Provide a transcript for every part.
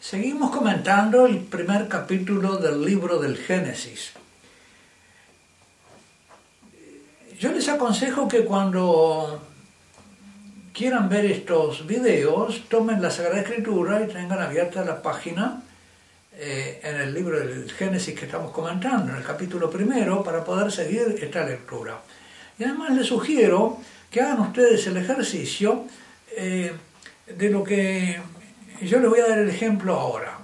Seguimos comentando el primer capítulo del libro del Génesis. Yo les aconsejo que cuando quieran ver estos videos, tomen la Sagrada Escritura y tengan abierta la página eh, en el libro del Génesis que estamos comentando, en el capítulo primero, para poder seguir esta lectura. Y además les sugiero que hagan ustedes el ejercicio eh, de lo que yo les voy a dar el ejemplo ahora.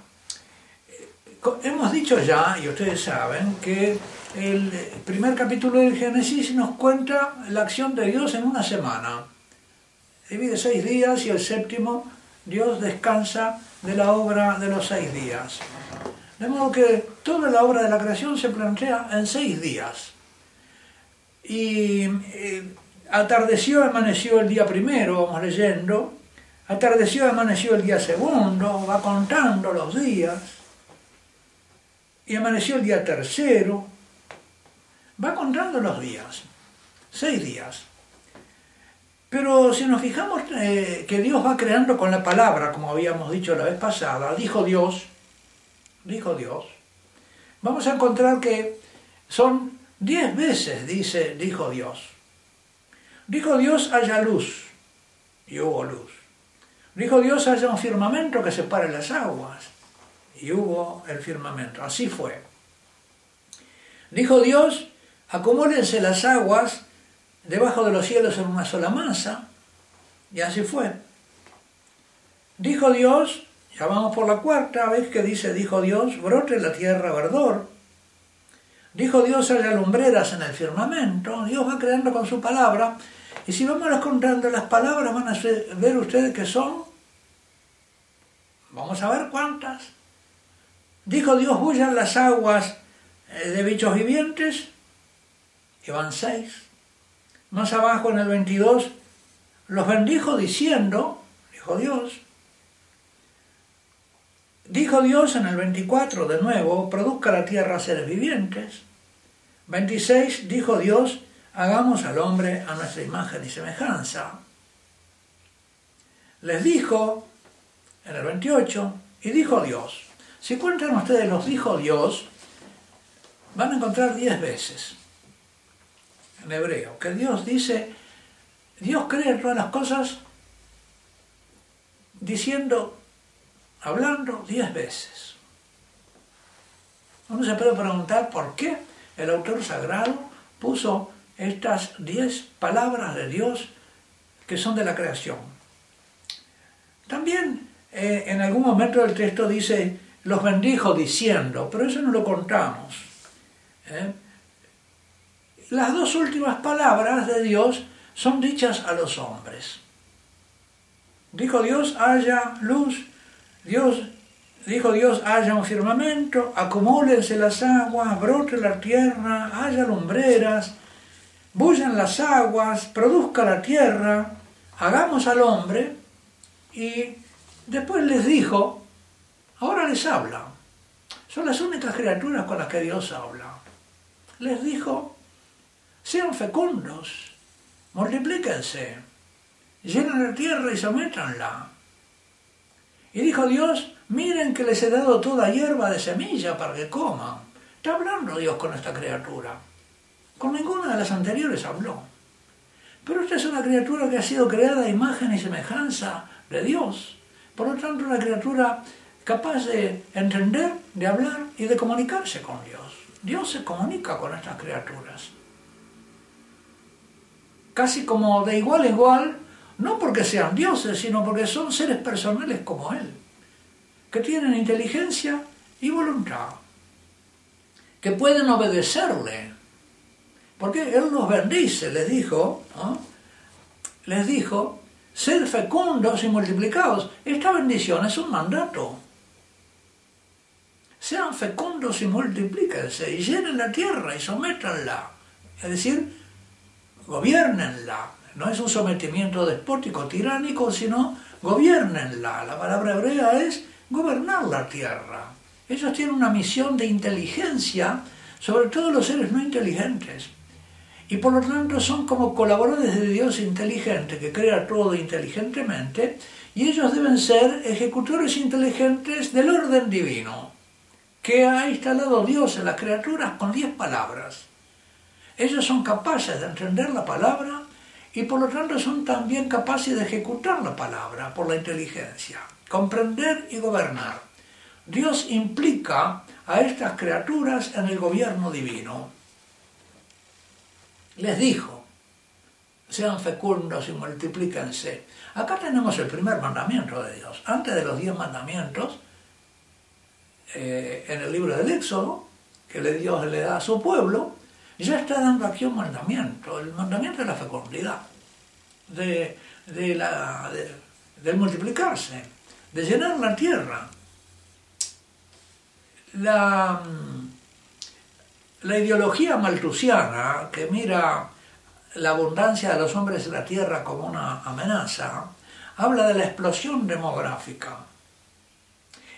Hemos dicho ya, y ustedes saben, que el primer capítulo del Génesis nos cuenta la acción de Dios en una semana. Divide seis días y el séptimo Dios descansa de la obra de los seis días. De modo que toda la obra de la creación se plantea en seis días. Y eh, atardeció, amaneció el día primero, vamos leyendo, atardeció, amaneció el día segundo, va contando los días, y amaneció el día tercero, va contando los días, seis días. Pero si nos fijamos eh, que Dios va creando con la palabra, como habíamos dicho la vez pasada, dijo Dios, dijo Dios, vamos a encontrar que son diez veces, dice, dijo Dios. Dijo Dios, haya luz, y hubo luz. Dijo Dios, haya un firmamento que separe las aguas, y hubo el firmamento. Así fue. Dijo Dios, acumúlense las aguas debajo de los cielos en una sola masa, y así fue. Dijo Dios, ya vamos por la cuarta vez que dice, dijo Dios, brote la tierra verdor. Dijo Dios, haya lumbreras en el firmamento. Dios va creando con su palabra y si vamos contando las palabras, van a ver ustedes que son, vamos a ver cuántas. Dijo Dios, huyan las aguas eh, de bichos vivientes, y van seis. Más abajo en el 22, los bendijo diciendo, dijo Dios, dijo Dios en el 24 de nuevo, produzca la tierra seres vivientes. 26, dijo Dios, hagamos al hombre a nuestra imagen y semejanza. Les dijo, en el 28, y dijo Dios. Si cuentan ustedes los dijo Dios, van a encontrar diez veces en hebreo, que Dios dice, Dios cree todas las cosas diciendo, hablando diez veces. Uno se puede preguntar por qué el autor sagrado puso estas diez palabras de Dios que son de la creación. También eh, en algún momento del texto dice, los bendijo diciendo, pero eso no lo contamos. ¿eh? Las dos últimas palabras de Dios son dichas a los hombres. Dijo Dios, haya luz, Dios, dijo Dios, haya un firmamento, acumúlense las aguas, brote la tierra, haya lumbreras, bullan las aguas, produzca la tierra, hagamos al hombre, y después les dijo, ahora les habla. Son las únicas criaturas con las que Dios habla. Les dijo, sean fecundos, multiplíquense, llenen la tierra y sométanla. Y dijo Dios, miren que les he dado toda hierba de semilla para que coman. Está hablando Dios con esta criatura. Con ninguna de las anteriores habló. Pero esta es una criatura que ha sido creada a imagen y semejanza de Dios. Por lo tanto, una criatura capaz de entender, de hablar y de comunicarse con Dios. Dios se comunica con estas criaturas. Casi como de igual a igual, no porque sean dioses, sino porque son seres personales como Él, que tienen inteligencia y voluntad, que pueden obedecerle, porque Él los bendice, les dijo, les dijo, ser fecundos y multiplicados. Esta bendición es un mandato. Sean fecundos y multiplíquense y llenen la tierra y sométanla. Es decir, gobiernenla. No es un sometimiento despótico, tiránico, sino gobiernenla. La palabra hebrea es gobernar la tierra. Ellos tienen una misión de inteligencia sobre todo los seres no inteligentes y por lo tanto son como colaboradores de Dios inteligente que crea todo inteligentemente y ellos deben ser ejecutores inteligentes del orden divino que ha instalado Dios en las criaturas con diez palabras. Ellos son capaces de entender la palabra y por lo tanto son también capaces de ejecutar la palabra por la inteligencia, comprender y gobernar. Dios implica a estas criaturas en el gobierno divino. Les dijo, sean fecundos y multiplíquense. Acá tenemos el primer mandamiento de Dios. Antes de los diez mandamientos, eh, en el libro del Éxodo, que Dios le da a su pueblo, ya está dando aquí un mandamiento, el mandamiento de la fecundidad, de, la, del multiplicarse, de llenar la tierra. La, la ideología maltusiana que mira la abundancia de los hombres en la tierra como una amenaza, habla de la explosión demográfica.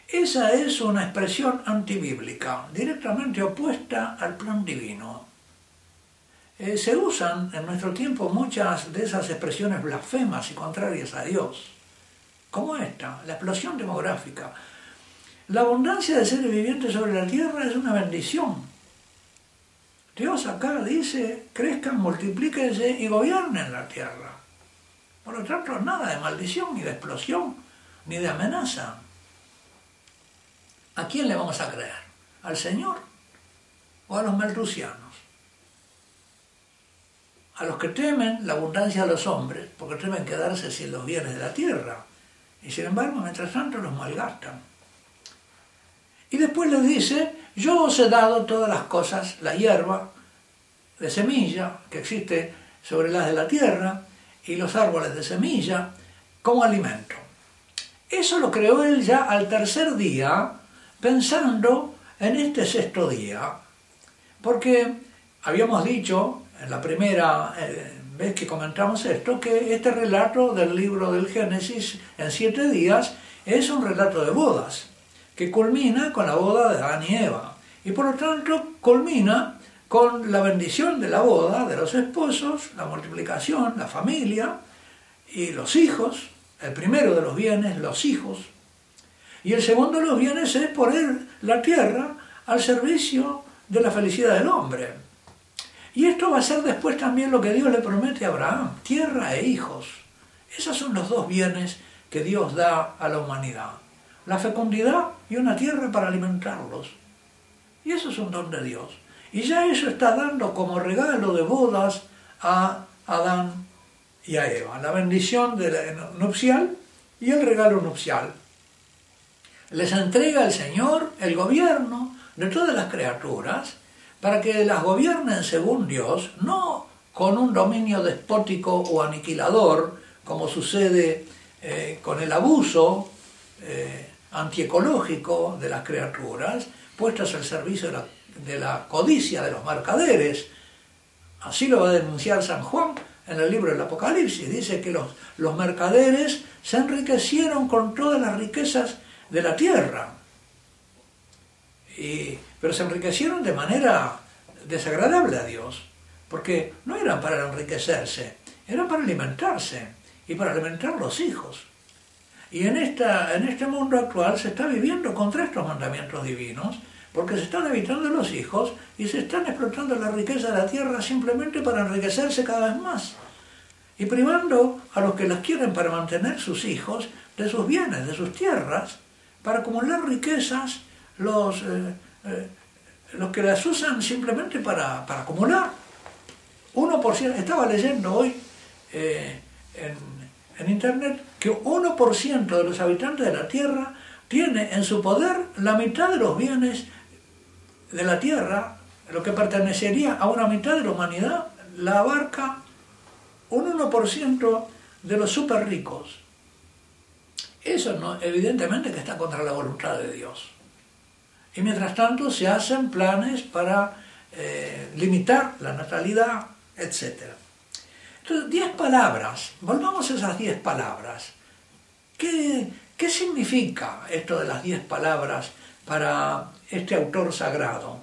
Esa es una expresión antibíblica, directamente opuesta al plan divino. Eh, se usan en nuestro tiempo muchas de esas expresiones blasfemas y contrarias a Dios, como esta, la explosión demográfica. La abundancia de seres vivientes sobre la tierra es una bendición. Dios acá dice, crezcan, multiplíquense y gobiernen la tierra. Por lo tanto, nada de maldición, ni de explosión, ni de amenaza. ¿A quién le vamos a creer? ¿Al Señor o a los maltusianos? a los que temen la abundancia de los hombres, porque temen quedarse sin los bienes de la tierra, y sin embargo, mientras tanto, los malgastan. Y después les dice, yo os he dado todas las cosas, la hierba de semilla que existe sobre las de la tierra, y los árboles de semilla, como alimento. Eso lo creó él ya al tercer día, pensando en este sexto día, porque habíamos dicho en la primera eh, vez que comentamos esto, que este relato del libro del Génesis en siete días es un relato de bodas, que culmina con la boda de Adán y Eva. Y por lo tanto culmina con la bendición de la boda de los esposos, la multiplicación, la familia y los hijos. El primero de los bienes, los hijos. Y el segundo de los bienes es poner la tierra al servicio de la felicidad del hombre. Y esto va a ser después también lo que Dios le promete a Abraham, tierra e hijos. Esos son los dos bienes que Dios da a la humanidad. La fecundidad y una tierra para alimentarlos. Y eso es un don de Dios. Y ya eso está dando como regalo de bodas a Adán y a Eva. La bendición nupcial y el regalo nupcial. Les entrega el Señor el gobierno de todas las criaturas para que las gobiernen según Dios, no con un dominio despótico o aniquilador, como sucede eh, con el abuso eh, antiecológico de las criaturas, puestas al servicio de la, codicia de los mercaderes. Así lo va a denunciar San Juan en el libro del Apocalipsis. Dice que los, los mercaderes se enriquecieron con todas las riquezas de la tierra. Y pero se enriquecieron de manera desagradable a Dios, porque no eran para enriquecerse, eran para alimentarse y para alimentar los hijos. Y en, esta, en este mundo actual se está viviendo contra estos mandamientos divinos, porque se están evitando los hijos y se están explotando la riqueza de la tierra simplemente para enriquecerse cada vez más. Y privando a los que las quieren para mantener sus hijos de sus bienes, de sus tierras, para acumular riquezas, los, eh, eh, los que las usan simplemente para, para acumular. 1%, estaba leyendo hoy eh, en, en, internet que 1% de los habitantes de la Tierra tiene en su poder la mitad de los bienes de la Tierra, lo que pertenecería a una mitad de la humanidad, la abarca un 1% de los súper ricos. Eso no, evidentemente que está contra la voluntad de Dios. Y mientras tanto se hacen planes para eh, limitar la natalidad, etc. Entonces, diez palabras, volvamos a esas diez palabras. ¿Qué, ¿Qué significa esto de las diez palabras para este autor sagrado?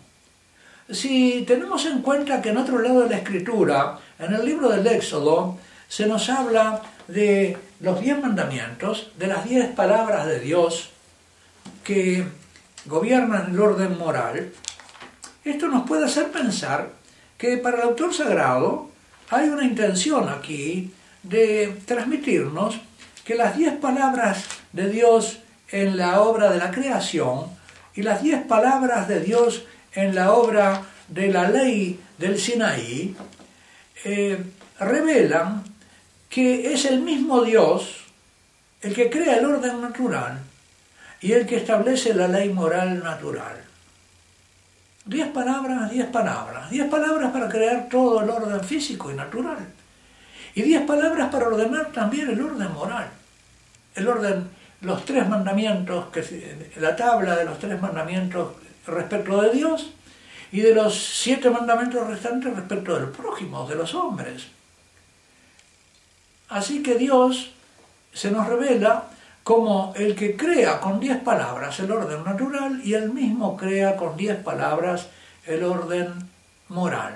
Si tenemos en cuenta que en otro lado de la escritura, en el libro del Éxodo, se nos habla de los diez mandamientos, de las diez palabras de Dios que gobiernan el orden moral, esto nos puede hacer pensar que para el autor sagrado hay una intención aquí de transmitirnos que las diez palabras de Dios en la obra de la creación y las diez palabras de Dios en la obra de la ley del Sinaí eh, revelan que es el mismo Dios el que crea el orden natural y el que establece la ley moral natural. Diez palabras, diez palabras. Diez palabras para crear todo el orden físico y natural. Y diez palabras para ordenar también el orden moral. El orden, los tres mandamientos, que, la tabla de los tres mandamientos respecto de Dios y de los siete mandamientos restantes respecto del prójimo, de los hombres. Así que Dios se nos revela como el que crea con diez palabras el orden natural y él mismo crea con diez palabras el orden moral.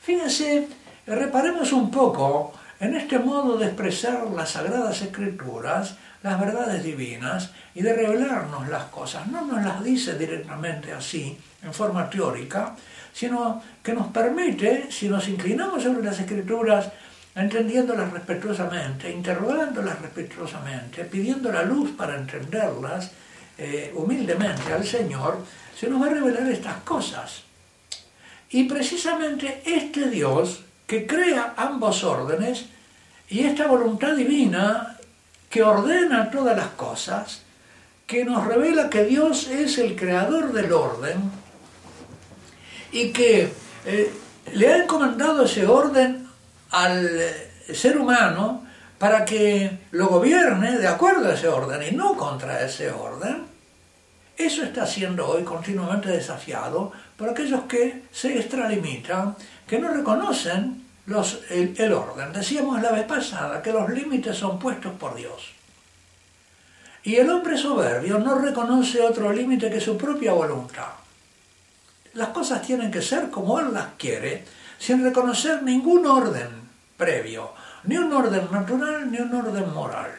Fíjense, reparemos un poco en este modo de expresar las sagradas escrituras, las verdades divinas y de revelarnos las cosas. No nos las dice directamente así, en forma teórica, sino que nos permite, si nos inclinamos sobre las escrituras, entendiéndolas respetuosamente, interrogándolas respetuosamente, pidiendo la luz para entenderlas eh, humildemente al Señor, se nos va a revelar estas cosas. Y precisamente este Dios que crea ambos órdenes y esta voluntad divina que ordena todas las cosas, que nos revela que Dios es el creador del orden y que eh, le ha encomendado ese orden al ser humano para que lo gobierne de acuerdo a ese orden y no contra ese orden, eso está siendo hoy continuamente desafiado por aquellos que se extralimitan, que no reconocen el orden. Decíamos la vez pasada que los límites son puestos por Dios. Y el hombre soberbio no reconoce otro límite que su propia voluntad. Las cosas tienen que ser como él las quiere, sin reconocer ningún orden previo, ni un orden natural ni un orden moral.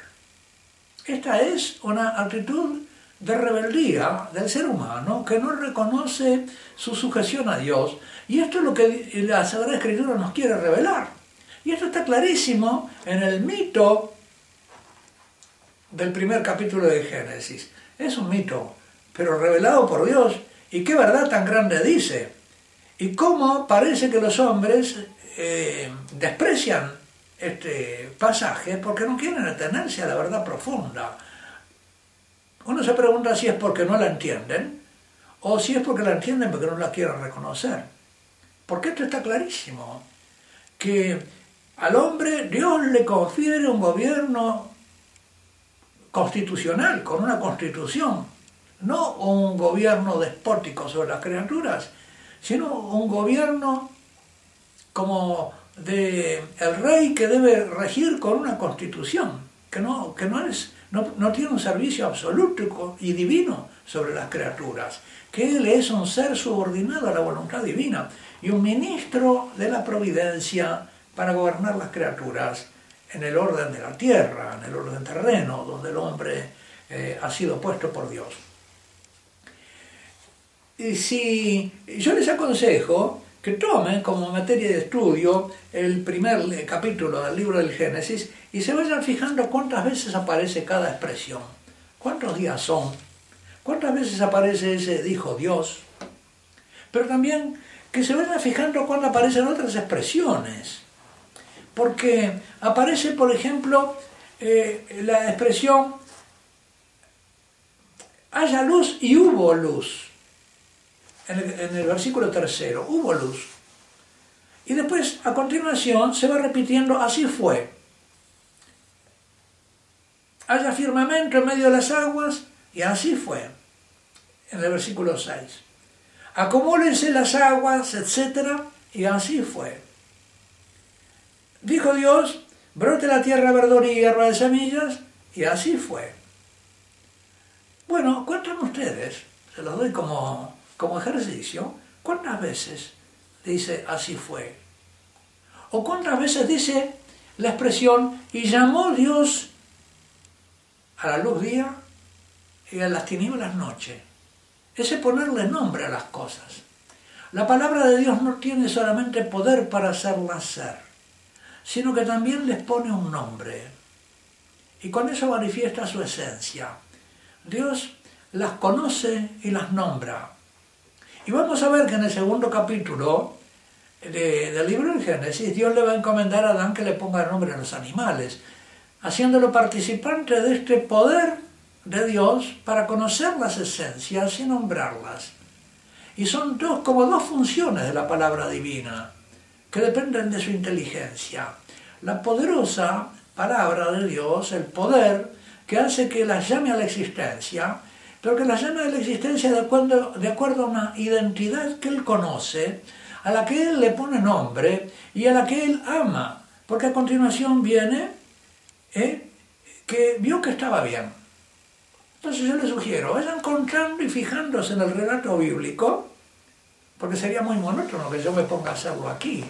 Esta es una actitud de rebeldía del ser humano que no reconoce su sujeción a Dios. Y esto es lo que la Sagrada Escritura nos quiere revelar. Y esto está clarísimo en el mito del primer capítulo de Génesis. Es un mito, pero revelado por Dios. Y qué verdad tan grande dice. Y cómo parece que los hombres eh, desprecian este pasaje porque no quieren atenerse a la verdad profunda. Uno se pregunta si es porque no la entienden o si es porque la entienden porque no la quieren reconocer. Porque esto está clarísimo, que al hombre Dios le confiere un gobierno constitucional, con una constitución, no un gobierno despótico sobre las criaturas, sino un gobierno como de el rey que debe regir con una constitución, que no, que no, es, no, tiene un servicio absoluto y divino sobre las criaturas, que él es un ser subordinado a la voluntad divina y un ministro de la providencia para gobernar las criaturas en el orden de la tierra, en el orden terreno, donde el hombre eh, ha sido puesto por Dios. Y si yo les aconsejo que tomen como materia de estudio el primer capítulo del libro del Génesis y se vayan fijando cuántas veces aparece cada expresión, cuántos días son, cuántas veces aparece ese dijo Dios, pero también que se vayan fijando cuándo aparecen otras expresiones, porque aparece, por ejemplo, eh, la expresión haya luz y hubo luz en el, versículo tercero, hubo luz. Y después, a continuación, se va repitiendo, así fue. Haya firmamento en medio de las aguas, y así fue, en el versículo 6. Acumúlense las aguas, etc., y así fue. Dijo Dios, brote la tierra verdor y hierba de semillas, y así fue. Bueno, cuenten ustedes, se los doy como como ejercicio, ¿cuántas veces dice así fue? ¿O cuántas veces dice la expresión, y llamó Dios a la luz día y a las tinieblas noche. Ese ponerle nombre a las cosas. La palabra de Dios no tiene solamente poder para hacerlas ser, sino que también les pone un nombre. Y con eso manifiesta su esencia. Dios las conoce y las nombra. Y vamos a ver que en el segundo capítulo del libro de Génesis, Dios le va a encomendar a Adán que le ponga nombre a los animales, haciéndolo participante de este poder de Dios para conocer las esencias y nombrarlas. Y son dos, como dos funciones de la palabra divina, que dependen de su inteligencia. La poderosa palabra de Dios, el poder que hace que las llame a la existencia, pero que las llame a la existencia de acuerdo, de acuerdo a una identidad que Él conoce, a la que Él le pone nombre y a la que Él ama. Porque a continuación viene ¿eh? que vio que estaba bien. Entonces yo le sugiero, vayan contando y fijándose en el relato bíblico, porque sería muy monótono que yo me ponga a hacerlo aquí.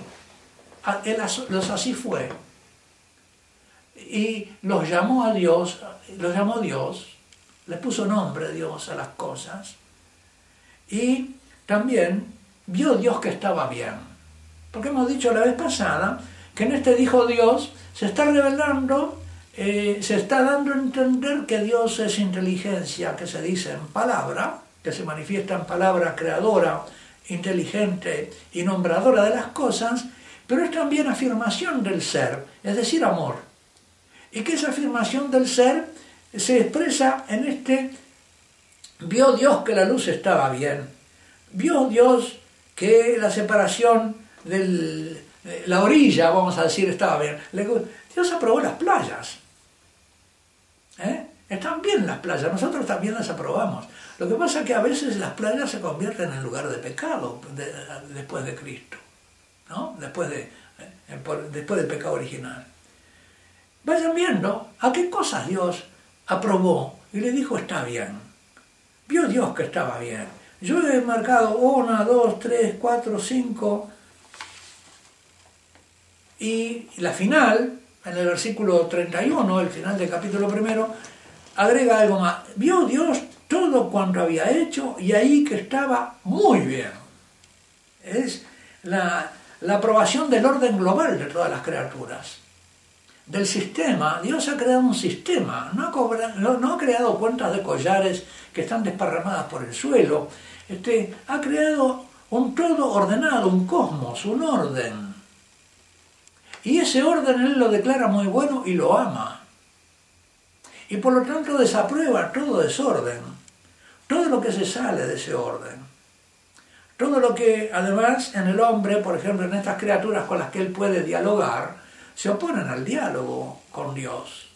Ah, los así fue. Y los llamó a Dios, los llamó Dios, le puso nombre Dios a las cosas. Y también vio Dios que estaba bien. Porque hemos dicho la vez pasada que en este dijo Dios se está revelando eh, se está dando a entender que Dios es inteligencia, que se dice en palabra, que se manifiesta en palabra creadora, inteligente y nombradora de las cosas, pero es también afirmación del ser, es decir, amor. Y que esa afirmación del ser se expresa en este, vio Dios que la luz estaba bien, vio Dios que la separación de la orilla, vamos a decir, estaba bien. Dios aprobó las playas. ¿Eh? Están bien las playas, nosotros también las aprobamos. Lo que pasa es que a veces las playas se convierten en lugar de pecado después de Cristo, ¿no? después, de, eh, después del pecado original. Vayan viendo a qué cosas Dios aprobó y le dijo está bien. Vio Dios que estaba bien. Yo he marcado una, dos, tres, cuatro, cinco. Y la final en el versículo 31, el final del capítulo primero, agrega algo más. Vio Dios todo cuanto había hecho y ahí que estaba muy bien. Es la, aprobación del orden global de todas las criaturas. Del sistema, Dios ha creado un sistema, no ha, no ha creado cuentas de collares que están desparramadas por el suelo, este, ha creado un todo ordenado, un cosmos, un orden y ese orden él lo declara muy bueno y lo ama. Y por lo tanto desaprueba todo desorden, todo lo que se sale de ese orden. Todo lo que además en el hombre, por ejemplo, en estas criaturas con las que él puede dialogar, se oponen al diálogo con Dios.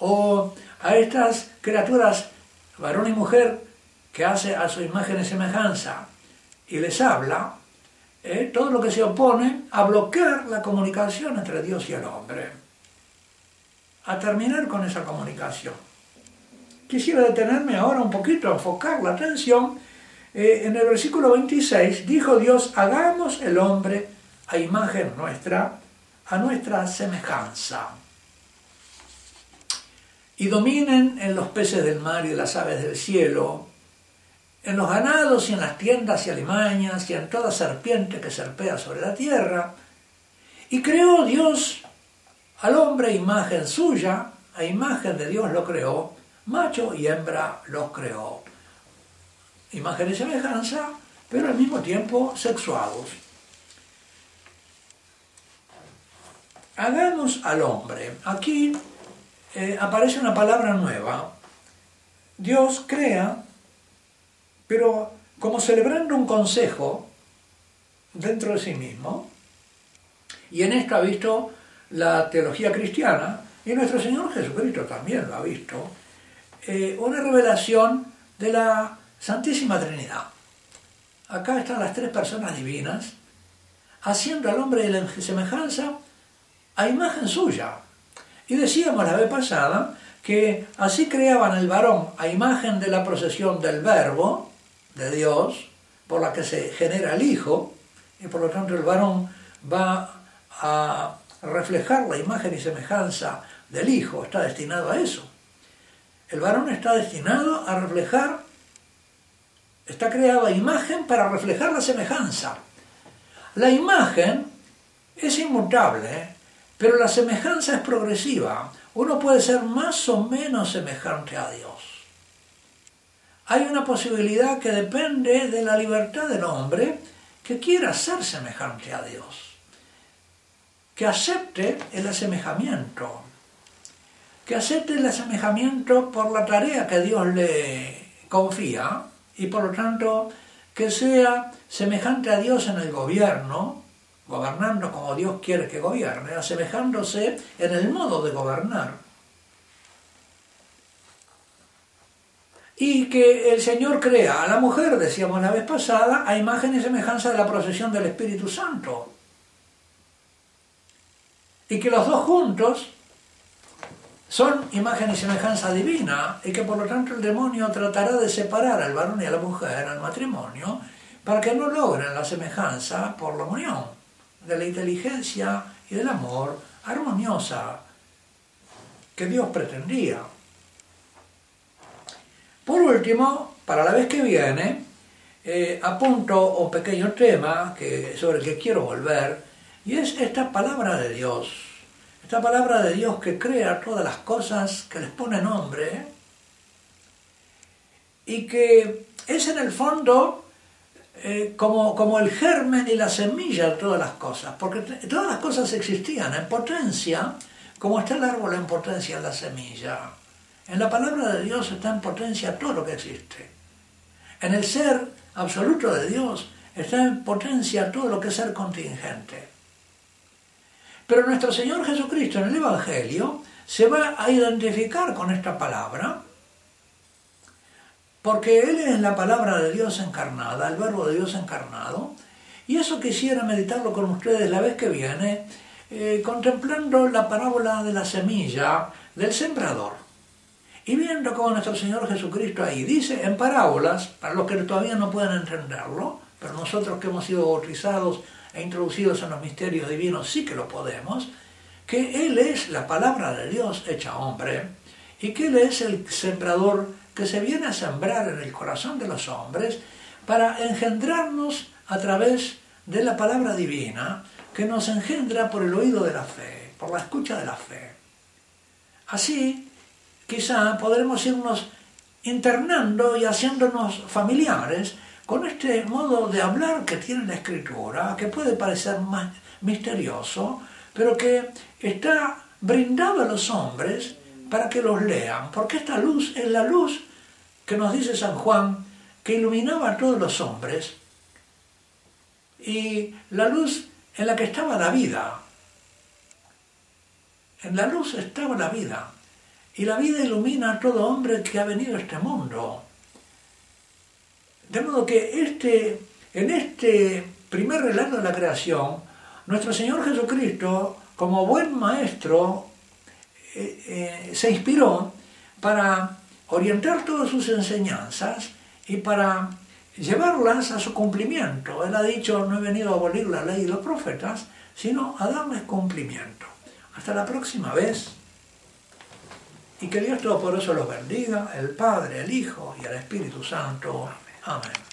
O a estas criaturas, varón y mujer, que hace a su imagen y semejanza y les habla, ¿eh? todo lo que se opone a bloquear la comunicación entre Dios y el hombre, a terminar con esa comunicación. Quisiera detenerme ahora un poquito, enfocar la atención. Eh, en el versículo 26 dijo Dios, hagamos el hombre a imagen nuestra, a nuestra semejanza. Y dominen en los peces del mar y las aves del cielo, en los ganados y en las tiendas y alimañas y en toda serpiente que serpea sobre la tierra. Y creó Dios al hombre imagen suya, a imagen de Dios lo creó, macho y hembra los creó. Imagen y semejanza, pero al mismo tiempo sexuados. Hagamos al hombre. Aquí eh, aparece una palabra nueva. Dios crea pero como celebrando un consejo dentro de sí mismo, y en esto ha visto la teología cristiana, y nuestro Señor Jesucristo también lo ha visto, eh, una revelación de la Santísima Trinidad. Acá están las tres personas divinas, haciendo al hombre de la semejanza a imagen suya. Y decíamos la vez pasada que así creaban el varón a imagen de la procesión del verbo, de Dios, por la que se genera el Hijo, y por lo tanto el varón va a reflejar la imagen y semejanza del Hijo, está destinado a eso. El varón está destinado a reflejar, está creado a imagen para reflejar la semejanza. La imagen es inmutable, pero la semejanza es progresiva. Uno puede ser más o menos semejante a Dios. Hay una posibilidad que depende de la libertad del hombre que quiera ser semejante a Dios, que acepte el asemejamiento, que acepte el asemejamiento por la tarea que Dios le confía y por lo tanto que sea semejante a Dios en el gobierno, gobernando como Dios quiere que gobierne, asemejándose en el modo de gobernar. Y que el Señor crea a la mujer, decíamos la vez pasada, a imagen y semejanza de la procesión del Espíritu Santo. Y que los dos juntos son imagen y semejanza divina y que por lo tanto el demonio tratará de separar al varón y a la mujer, al matrimonio, para que no logren la semejanza por la unión de la inteligencia y del amor armoniosa que Dios pretendía. Por último, para la vez que viene, eh, apunto un pequeño tema que, sobre el que quiero volver, y es esta palabra de Dios esta palabra de Dios que crea todas las cosas, que les pone nombre, y que es en el fondo eh, como, como el germen y la semilla de todas las cosas, porque todas las cosas existían en potencia, como está el árbol en potencia en la semilla. En la palabra de Dios está en potencia todo lo que existe. En el ser absoluto de Dios está en potencia todo lo que es ser contingente. Pero nuestro Señor Jesucristo en el Evangelio se va a identificar con esta palabra, porque Él es la palabra de Dios encarnada, el verbo de Dios encarnado, y eso quisiera meditarlo con ustedes la vez que viene, eh, contemplando la parábola de la semilla del sembrador. Y viendo cómo nuestro Señor Jesucristo ahí dice en parábolas, para los que todavía no pueden entenderlo, pero nosotros que hemos sido bautizados e introducidos en los misterios divinos sí que lo podemos, que Él es la palabra de Dios hecha hombre y que Él es el sembrador que se viene a sembrar en el corazón de los hombres para engendrarnos a través de la palabra divina que nos engendra por el oído de la fe, por la escucha de la fe. Así, quizá podremos irnos internando y haciéndonos familiares con este modo de hablar que tiene la escritura, que puede parecer más misterioso, pero que está brindado a los hombres para que los lean, porque esta luz es la luz que nos dice San Juan, que iluminaba a todos los hombres, y la luz en la que estaba la vida. En la luz estaba la vida, y la vida ilumina a todo hombre que ha venido a este mundo. De modo que este, en este primer relato de la creación, nuestro Señor Jesucristo, como buen maestro, eh, eh, se inspiró para orientar todas sus enseñanzas y para llevarlas a su cumplimiento. Él ha dicho, no he venido a abolir la ley y los profetas, sino a darles cumplimiento. Hasta la próxima vez. Y que Dios Todopoderoso los bendiga, el Padre, el Hijo y el Espíritu Santo. Amen.